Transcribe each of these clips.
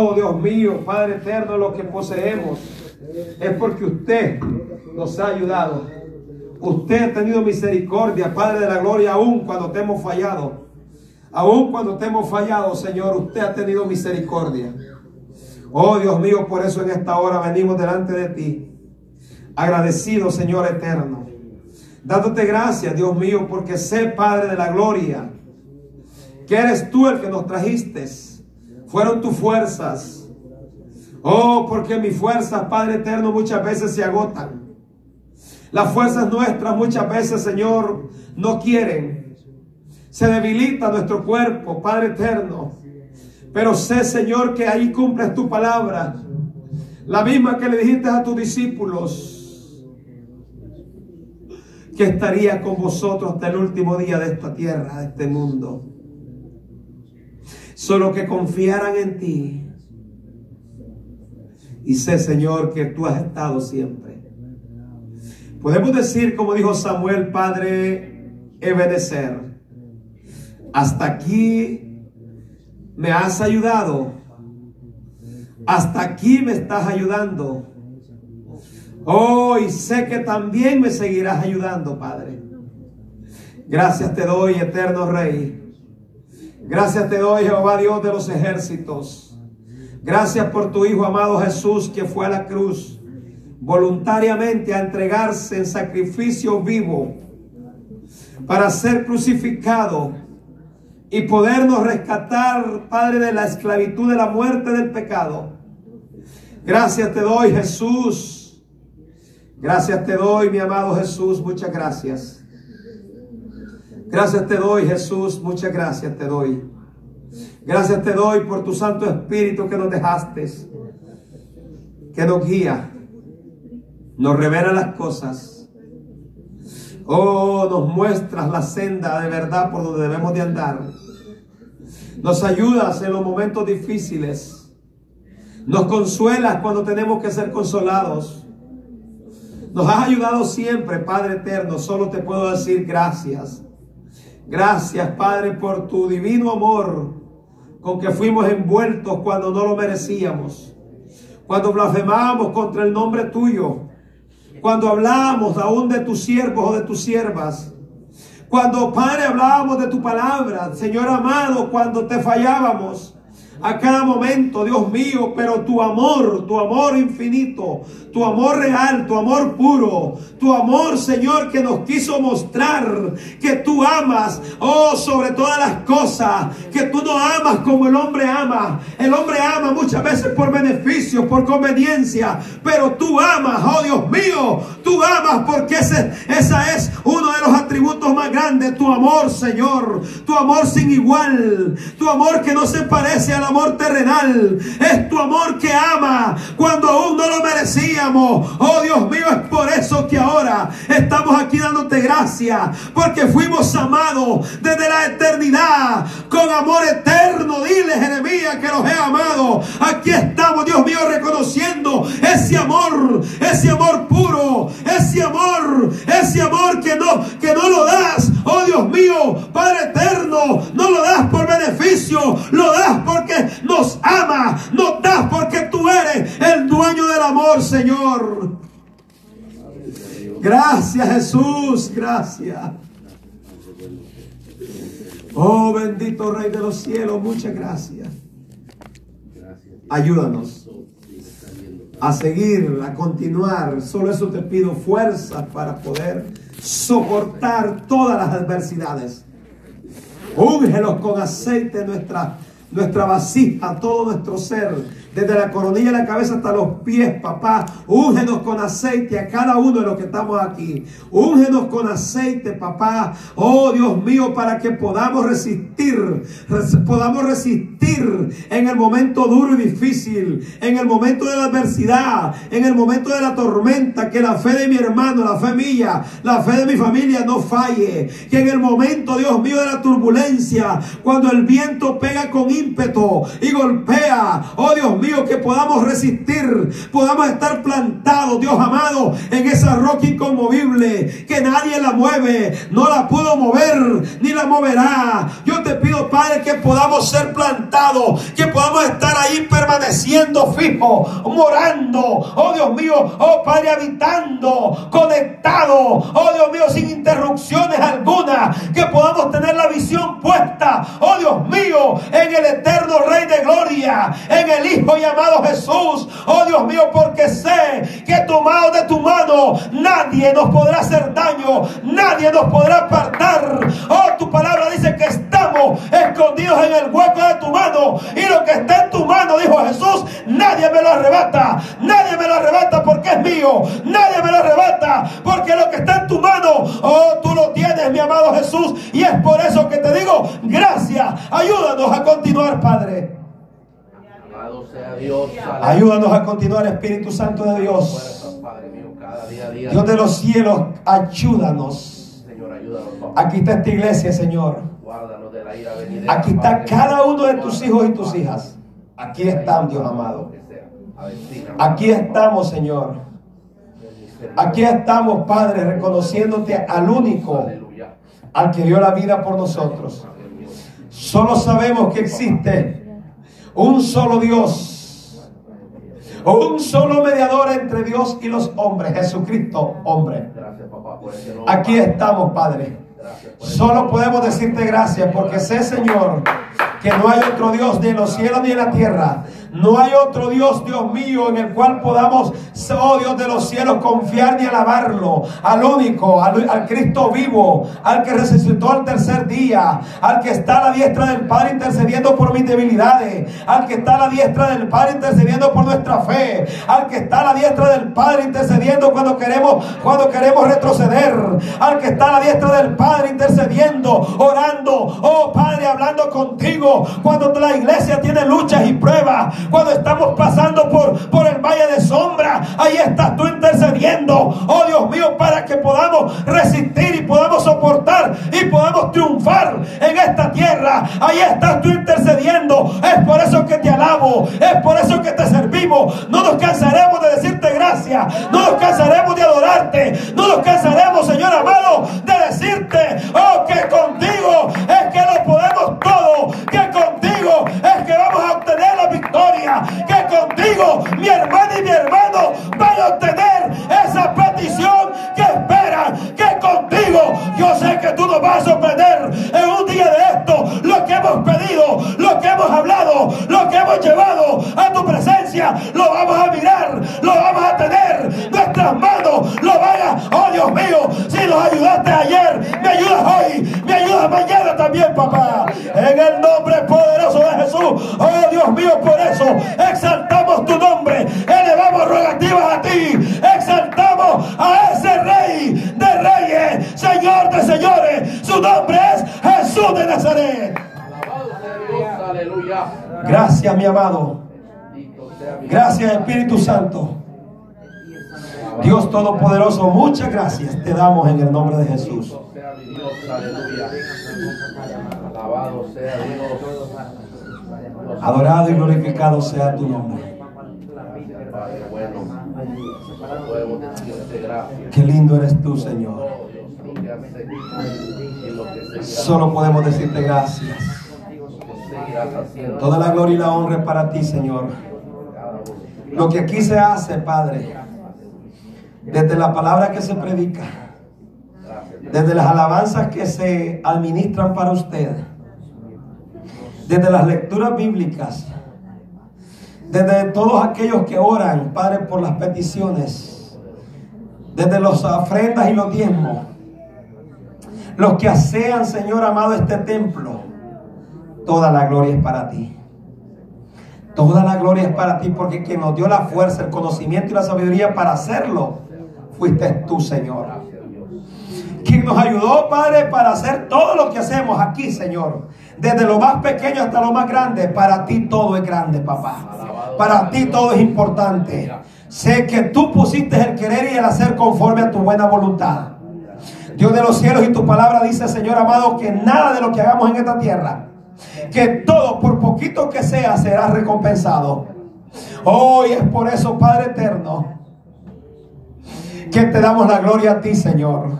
Oh Dios mío, Padre eterno, lo que poseemos es porque usted nos ha ayudado. Usted ha tenido misericordia, Padre de la gloria, aún cuando te hemos fallado. Aún cuando te hemos fallado, Señor, usted ha tenido misericordia. Oh Dios mío, por eso en esta hora venimos delante de ti. Agradecido, Señor eterno. Dándote gracias, Dios mío, porque sé, Padre de la gloria, que eres tú el que nos trajiste. Fueron tus fuerzas. Oh, porque mis fuerzas, Padre eterno, muchas veces se agotan. Las fuerzas nuestras muchas veces, Señor, no quieren. Se debilita nuestro cuerpo, Padre eterno. Pero sé, Señor, que ahí cumples tu palabra. La misma que le dijiste a tus discípulos. Que estaría con vosotros hasta el último día de esta tierra, de este mundo. Solo que confiaran en ti. Y sé, Señor, que tú has estado siempre. Podemos decir, como dijo Samuel, Padre, Ebenezer, hasta aquí me has ayudado. Hasta aquí me estás ayudando. Oh, y sé que también me seguirás ayudando, Padre. Gracias te doy, eterno Rey. Gracias te doy, Jehová Dios de los ejércitos. Gracias por tu Hijo amado Jesús que fue a la cruz voluntariamente a entregarse en sacrificio vivo para ser crucificado y podernos rescatar, Padre, de la esclavitud, de la muerte, del pecado. Gracias te doy, Jesús. Gracias te doy, mi amado Jesús. Muchas gracias. Gracias te doy, Jesús. Muchas gracias te doy. Gracias te doy por tu Santo Espíritu que nos dejaste, que nos guía, nos revela las cosas. Oh, nos muestras la senda de verdad por donde debemos de andar. Nos ayudas en los momentos difíciles. Nos consuelas cuando tenemos que ser consolados. Nos has ayudado siempre, Padre eterno. Solo te puedo decir gracias. Gracias, Padre, por tu divino amor con que fuimos envueltos cuando no lo merecíamos. Cuando blasfemamos contra el nombre tuyo cuando hablamos aún de tus siervos o de tus siervas. Cuando, Padre, hablábamos de tu palabra, Señor amado, cuando te fallábamos a cada momento, Dios mío, pero tu amor, tu amor infinito, tu amor real, tu amor puro, tu amor, Señor, que nos quiso mostrar que tú amas, oh, sobre todas las cosas, que tú no amas como el hombre ama. El hombre ama muchas veces por beneficio, por conveniencia, pero tú amas, oh Dios mío, tú amas porque ese, esa es uno de los atributos más grandes, tu amor, Señor, tu amor sin igual, tu amor que no se parece al amor terrenal, es tu amor que ama cuando aún no lo merecíamos. Oh Dios mío, es por eso que ahora estamos aquí dándote gracias, porque fuimos amados desde la eternidad con amor eterno. Dile, Jeremías, que los he amado. Aquí estamos, Dios mío, reconociendo ese amor, ese amor puro, ese amor, ese amor que no, que no lo das. Oh Dios mío, Padre eterno, no lo das por beneficio, lo das porque ama, nos das porque tú eres el dueño del amor, Señor. Gracias Jesús, gracias. Oh bendito Rey de los cielos, muchas gracias. Ayúdanos a seguir, a continuar. Solo eso te pido fuerza para poder soportar todas las adversidades. Úngelos con aceite nuestra, nuestra vasija, todo nuestro ser desde la coronilla de la cabeza hasta los pies, papá. Úngenos con aceite a cada uno de los que estamos aquí. Úngenos con aceite, papá. Oh Dios mío, para que podamos resistir, podamos resistir en el momento duro y difícil, en el momento de la adversidad, en el momento de la tormenta, que la fe de mi hermano, la fe mía, la fe de mi familia no falle. Que en el momento, Dios mío, de la turbulencia, cuando el viento pega con ímpetu y golpea, oh Dios mío, que podamos resistir, podamos estar plantados, Dios amado, en esa roca inconmovible, que nadie la mueve, no la puedo mover, ni la moverá. Yo te pido, Padre, que podamos ser plantados, que podamos estar ahí permaneciendo permaneciendo fijo, morando, oh Dios mío, oh Padre, habitando, conectado, oh Dios mío, sin interrupciones alguna, que podamos tener la visión puesta, oh Dios mío, en el eterno Rey de Gloria, en el Hijo llamado Jesús, oh Dios mío, porque sé que tomado de tu mano, nadie nos podrá hacer daño, nadie nos podrá apartar. Oh, tu palabra dice que estamos escondidos en el hueco de tu mano. Y lo que está en tu mano, dijo Jesús, nadie me lo arrebata, nadie me lo arrebata porque es mío, nadie me lo arrebata porque lo que está en tu mano, oh, tú lo tienes, mi amado Jesús, y es por eso que te digo, gracias, ayúdanos a continuar, Padre. Ayúdanos a continuar, Espíritu Santo de Dios. Dios de los cielos, ayúdanos. Aquí está esta iglesia, Señor. Aquí está cada uno de tus hijos y tus hijas. Aquí están, Dios amado. Aquí estamos, Señor. Aquí estamos, Padre, reconociéndote al único, al que dio la vida por nosotros. Solo sabemos que existe un solo Dios, un solo mediador entre Dios y los hombres, Jesucristo, hombre. Aquí estamos, Padre. Solo podemos decirte gracias porque sé, Señor, que no hay otro Dios ni en los cielos ni en la tierra no hay otro Dios, Dios mío, en el cual podamos, oh Dios de los cielos, confiar ni alabarlo. Al único, al, Cristo vivo, al que resucitó al tercer día, al que está a la diestra del Padre intercediendo por mis debilidades, al que está a la diestra del Padre intercediendo por nuestra fe, al que está a la diestra del Padre intercediendo cuando queremos, cuando queremos retroceder, al que está a la diestra del Padre intercediendo, orando, oh Padre, hablando contigo, cuando la iglesia tiene luchas y pruebas, cuando estamos pasando por, por el valle de sombra, ahí estás tú intercediendo, oh Dios mío, para que podamos resistir y podamos soportar y podamos triunfar en esta tierra. Ahí estás tú intercediendo. Es por eso que te alabo, es por eso que te servimos. No nos cansaremos de decirte gracias, no nos cansaremos de adorarte, no nos cansaremos, presencia, lo vamos a mirar, lo vamos a tener, nuestras manos lo van a, oh Dios mío, si nos ayudaste ayer, me ayudas hoy, me ayudas mañana también, papá, en el nombre poderoso de Jesús, oh Dios mío, por eso exaltamos tu nombre, elevamos rogativas a ti, exaltamos a ese rey de reyes, Señor de señores, su nombre es Jesús de Nazaret. Gracias, mi amado. Gracias, Espíritu Santo. Dios Todopoderoso, muchas gracias te damos en el nombre de Jesús. Adorado y glorificado sea tu nombre. Qué lindo eres tú, Señor. Solo podemos decirte gracias. Toda la gloria y la honra es para ti, Señor. Lo que aquí se hace, Padre, desde la palabra que se predica, desde las alabanzas que se administran para usted, desde las lecturas bíblicas, desde todos aquellos que oran, Padre, por las peticiones, desde los ofrendas y los diezmos, los que asean, Señor amado, este templo, toda la gloria es para ti. Toda la gloria es para ti porque quien nos dio la fuerza, el conocimiento y la sabiduría para hacerlo, fuiste tú, Señor. Quien nos ayudó, Padre, para hacer todo lo que hacemos aquí, Señor desde lo más pequeño hasta lo más grande, para ti todo es grande, papá. Para ti todo es importante. Sé que tú pusiste el querer y el hacer conforme a tu buena voluntad. Dios de los cielos y tu palabra dice, Señor amado, que nada de lo que hagamos en esta tierra, que todo, por poquito que sea, será recompensado. Hoy es por eso, Padre eterno, que te damos la gloria a ti, Señor.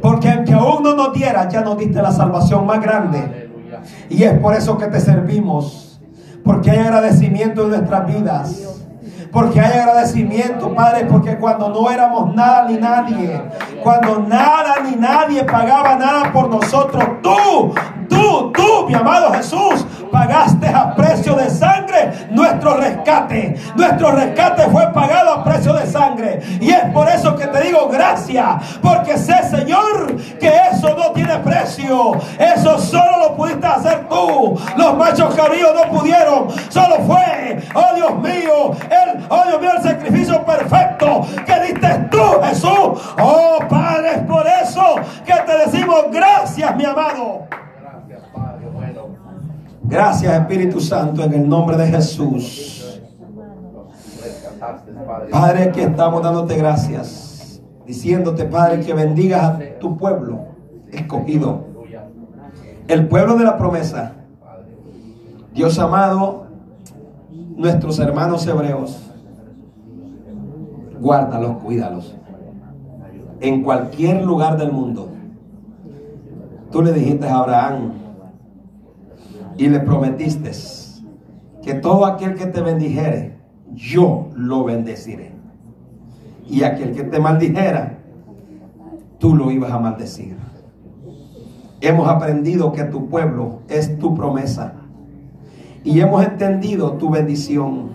Porque aunque aún no nos diera, ya nos diste la salvación más grande. Y es por eso que te servimos. porque hay agradecimiento en nuestras vidas. Porque hay agradecimiento, Padre, porque cuando no éramos nada ni nadie, cuando nada ni nadie pagaba nada por nosotros, tú, tú, tú, mi amado Jesús, pagaste a precio de sangre nuestro rescate. Nuestro rescate fue pagado a precio de sangre. Y es por eso que te digo gracias, porque sé, Señor, que eso no tiene precio. Eso solo lo pudiste hacer tú. Los machos cabríos no pudieron. Solo fue, Gracias Espíritu Santo en el nombre de Jesús. Padre, aquí estamos dándote gracias, diciéndote, Padre, que bendigas a tu pueblo escogido, el pueblo de la promesa. Dios amado, nuestros hermanos hebreos, guárdalos, cuídalos. En cualquier lugar del mundo. Tú le dijiste a Abraham, y le prometiste que todo aquel que te bendijere, yo lo bendeciré. Y aquel que te maldijera, tú lo ibas a maldecir. Hemos aprendido que tu pueblo es tu promesa. Y hemos entendido tu bendición.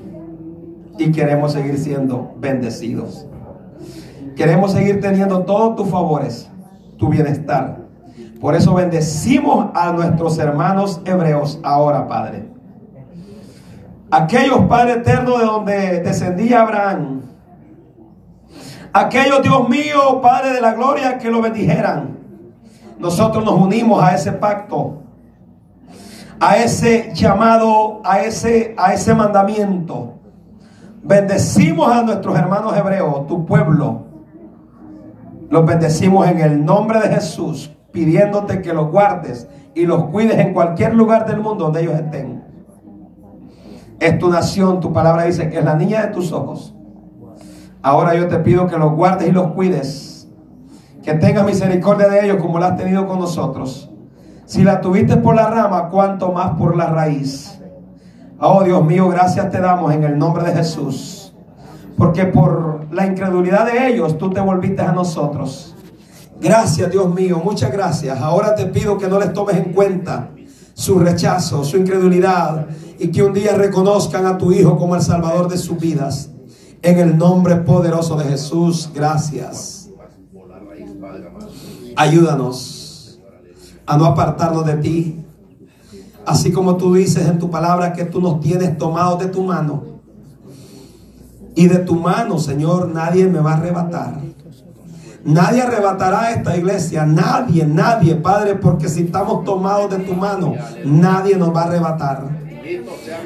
Y queremos seguir siendo bendecidos. Queremos seguir teniendo todos tus favores, tu bienestar, por eso bendecimos a nuestros hermanos hebreos ahora, Padre. Aquellos, Padre eterno, de donde descendía Abraham. Aquellos, Dios mío, Padre de la gloria, que lo bendijeran. Nosotros nos unimos a ese pacto, a ese llamado, a ese, a ese mandamiento. Bendecimos a nuestros hermanos hebreos, tu pueblo. Los bendecimos en el nombre de Jesús pidiéndote que los guardes y los cuides en cualquier lugar del mundo donde ellos estén. Es tu nación, tu palabra dice que es la niña de tus ojos. Ahora yo te pido que los guardes y los cuides. Que tengas misericordia de ellos como la has tenido con nosotros. Si la tuviste por la rama, cuanto más por la raíz. Oh Dios mío, gracias te damos en el nombre de Jesús. Porque por la incredulidad de ellos tú te volviste a nosotros. Gracias, Dios mío, muchas gracias. Ahora te pido que no les tomes en cuenta su rechazo, su incredulidad y que un día reconozcan a tu Hijo como el Salvador de sus vidas. En el nombre poderoso de Jesús, gracias. Ayúdanos a no apartarnos de ti. Así como tú dices en tu palabra que tú nos tienes tomados de tu mano. Y de tu mano, Señor, nadie me va a arrebatar. Nadie arrebatará esta iglesia, nadie, nadie, Padre, porque si estamos tomados de tu mano, nadie nos va a arrebatar.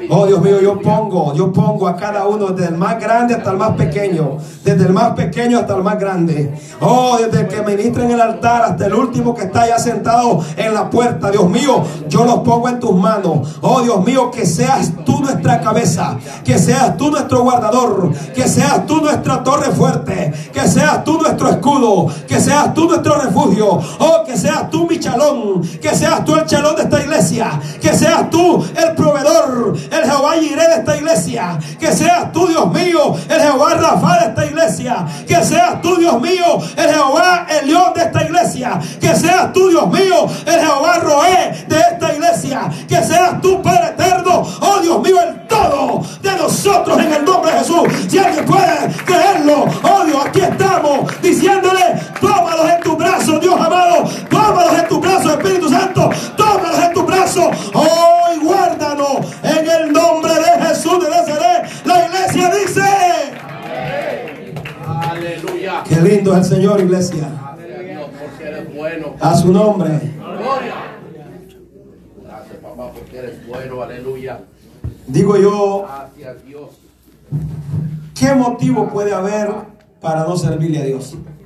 Oh Dios mío, yo pongo, yo pongo a cada uno, desde el más grande hasta el más pequeño, desde el más pequeño hasta el más grande. Oh, desde el que ministra en el altar hasta el último que está ya sentado en la puerta. Dios mío, yo los pongo en tus manos. Oh Dios mío, que seas tú nuestra cabeza, que seas tú nuestro guardador, que seas tú nuestra torre fuerte, que seas tú nuestro escudo, que seas tú nuestro refugio. Oh, que seas tú mi chalón, que seas tú el chalón de esta iglesia, que seas tú el proveedor, el Jehová iré de esta iglesia. Que seas tú, Dios mío, el Jehová Rafa de esta iglesia. Que seas tú, Dios mío, el Jehová el león de esta iglesia. Que seas tú, Dios mío, el Jehová Roé de esta iglesia. Que seas tú, Padre eterno, oh Dios mío, el todo de nosotros en el nombre de Jesús. Si alguien puede creerlo, oh Dios, aquí estamos diciéndole, tómalos en tu brazo, Dios amado, tómalos en tu brazo, Espíritu Santo, tómalos en tu brazo, Lindo es el Señor, iglesia. A su nombre. Gracias, papá, porque eres bueno. Aleluya. Digo yo. ¿Qué motivo puede haber para no servirle a Dios?